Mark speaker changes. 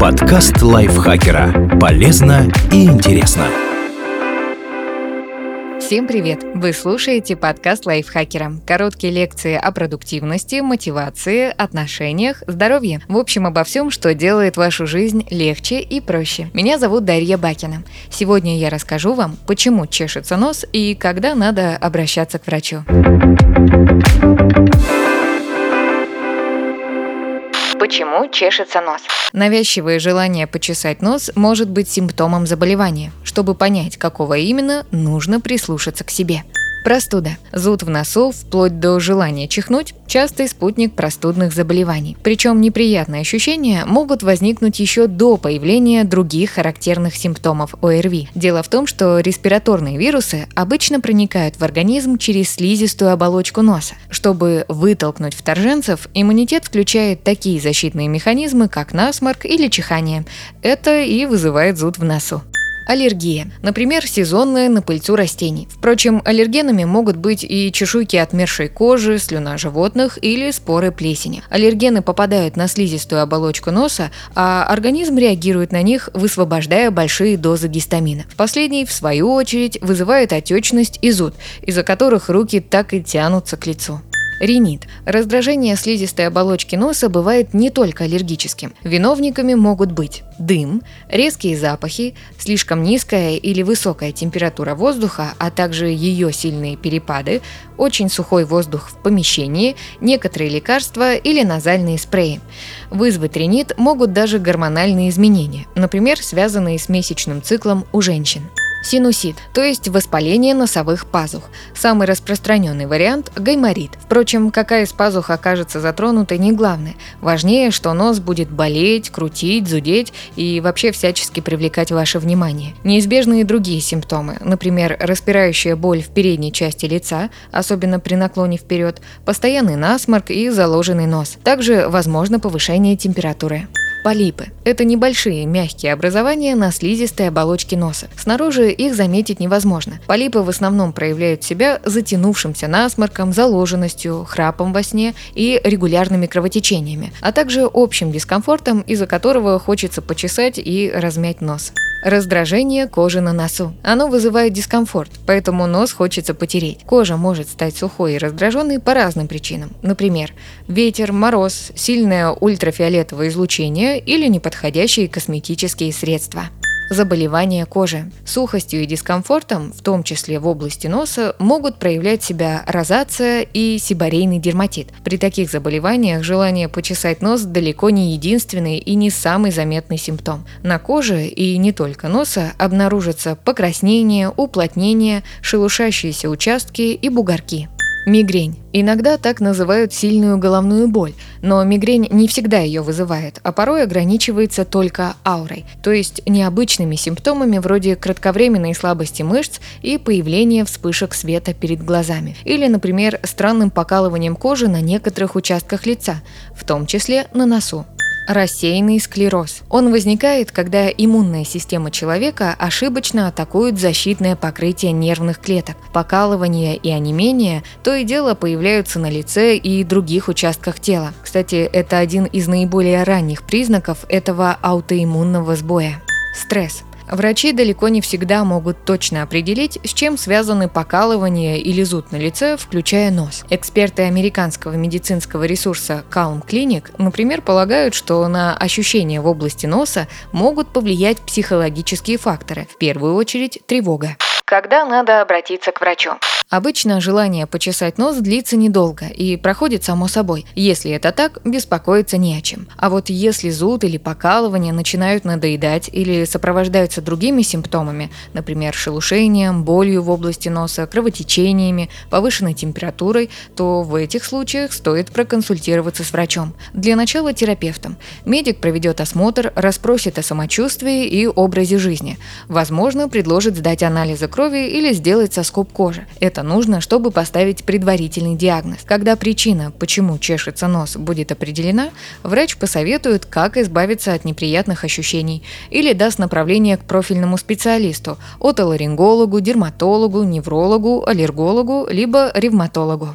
Speaker 1: Подкаст лайфхакера. Полезно и интересно.
Speaker 2: Всем привет! Вы слушаете подкаст лайфхакера. Короткие лекции о продуктивности, мотивации, отношениях, здоровье. В общем, обо всем, что делает вашу жизнь легче и проще. Меня зовут Дарья Бакина. Сегодня я расскажу вам, почему чешется нос и когда надо обращаться к врачу. Почему чешется нос? Навязчивое желание почесать нос может быть симптомом заболевания. Чтобы понять, какого именно, нужно прислушаться к себе. Простуда. Зуд в носу, вплоть до желания чихнуть – частый спутник простудных заболеваний. Причем неприятные ощущения могут возникнуть еще до появления других характерных симптомов ОРВИ. Дело в том, что респираторные вирусы обычно проникают в организм через слизистую оболочку носа. Чтобы вытолкнуть вторженцев, иммунитет включает такие защитные механизмы, как насморк или чихание. Это и вызывает зуд в носу. Аллергия. Например, сезонная на пыльцу растений. Впрочем, аллергенами могут быть и чешуйки отмершей кожи, слюна животных или споры плесени. Аллергены попадают на слизистую оболочку носа, а организм реагирует на них, высвобождая большие дозы гистамина. Последний, в свою очередь, вызывает отечность и зуд, из-за которых руки так и тянутся к лицу. Ринит. Раздражение слизистой оболочки носа бывает не только аллергическим. Виновниками могут быть дым, резкие запахи, слишком низкая или высокая температура воздуха, а также ее сильные перепады, очень сухой воздух в помещении, некоторые лекарства или назальные спреи. Вызвать ринит могут даже гормональные изменения, например, связанные с месячным циклом у женщин. Синусит, то есть воспаление носовых пазух. Самый распространенный вариант – гайморит. Впрочем, какая из пазух окажется затронутой не главное. Важнее, что нос будет болеть, крутить, зудеть и вообще всячески привлекать ваше внимание. Неизбежны и другие симптомы, например, распирающая боль в передней части лица, особенно при наклоне вперед, постоянный насморк и заложенный нос. Также возможно повышение температуры. Полипы – это небольшие мягкие образования на слизистой оболочке носа. Снаружи их заметить невозможно. Полипы в основном проявляют себя затянувшимся насморком, заложенностью, храпом во сне и регулярными кровотечениями, а также общим дискомфортом, из-за которого хочется почесать и размять нос. Раздражение кожи на носу. Оно вызывает дискомфорт, поэтому нос хочется потереть. Кожа может стать сухой и раздраженной по разным причинам. Например, ветер, мороз, сильное ультрафиолетовое излучение или неподходящие косметические средства. Заболевания кожи. Сухостью и дискомфортом, в том числе в области носа, могут проявлять себя розация и сибарейный дерматит. При таких заболеваниях желание почесать нос далеко не единственный и не самый заметный симптом. На коже и не только носа обнаружатся покраснение, уплотнение, шелушащиеся участки и бугорки. Мигрень. Иногда так называют сильную головную боль, но мигрень не всегда ее вызывает, а порой ограничивается только аурой, то есть необычными симптомами вроде кратковременной слабости мышц и появления вспышек света перед глазами. Или, например, странным покалыванием кожи на некоторых участках лица, в том числе на носу. Рассеянный склероз. Он возникает, когда иммунная система человека ошибочно атакует защитное покрытие нервных клеток. Покалывание и онемение то и дело появляются на лице и других участках тела. Кстати, это один из наиболее ранних признаков этого аутоиммунного сбоя. Стресс. Врачи далеко не всегда могут точно определить, с чем связаны покалывание или зуд на лице, включая нос. Эксперты американского медицинского ресурса Calm Clinic, например, полагают, что на ощущения в области носа могут повлиять психологические факторы, в первую очередь тревога. Когда надо обратиться к врачу? Обычно желание почесать нос длится недолго и проходит само собой. Если это так, беспокоиться не о чем. А вот если зуд или покалывание начинают надоедать или сопровождаются другими симптомами, например, шелушением, болью в области носа, кровотечениями, повышенной температурой, то в этих случаях стоит проконсультироваться с врачом. Для начала терапевтом. Медик проведет осмотр, расспросит о самочувствии и образе жизни. Возможно, предложит сдать анализы крови или сделать соскоб кожи. Это нужно, чтобы поставить предварительный диагноз. Когда причина, почему чешется нос, будет определена, врач посоветует, как избавиться от неприятных ощущений или даст направление к профильному специалисту – отоларингологу, дерматологу, неврологу, аллергологу, либо ревматологу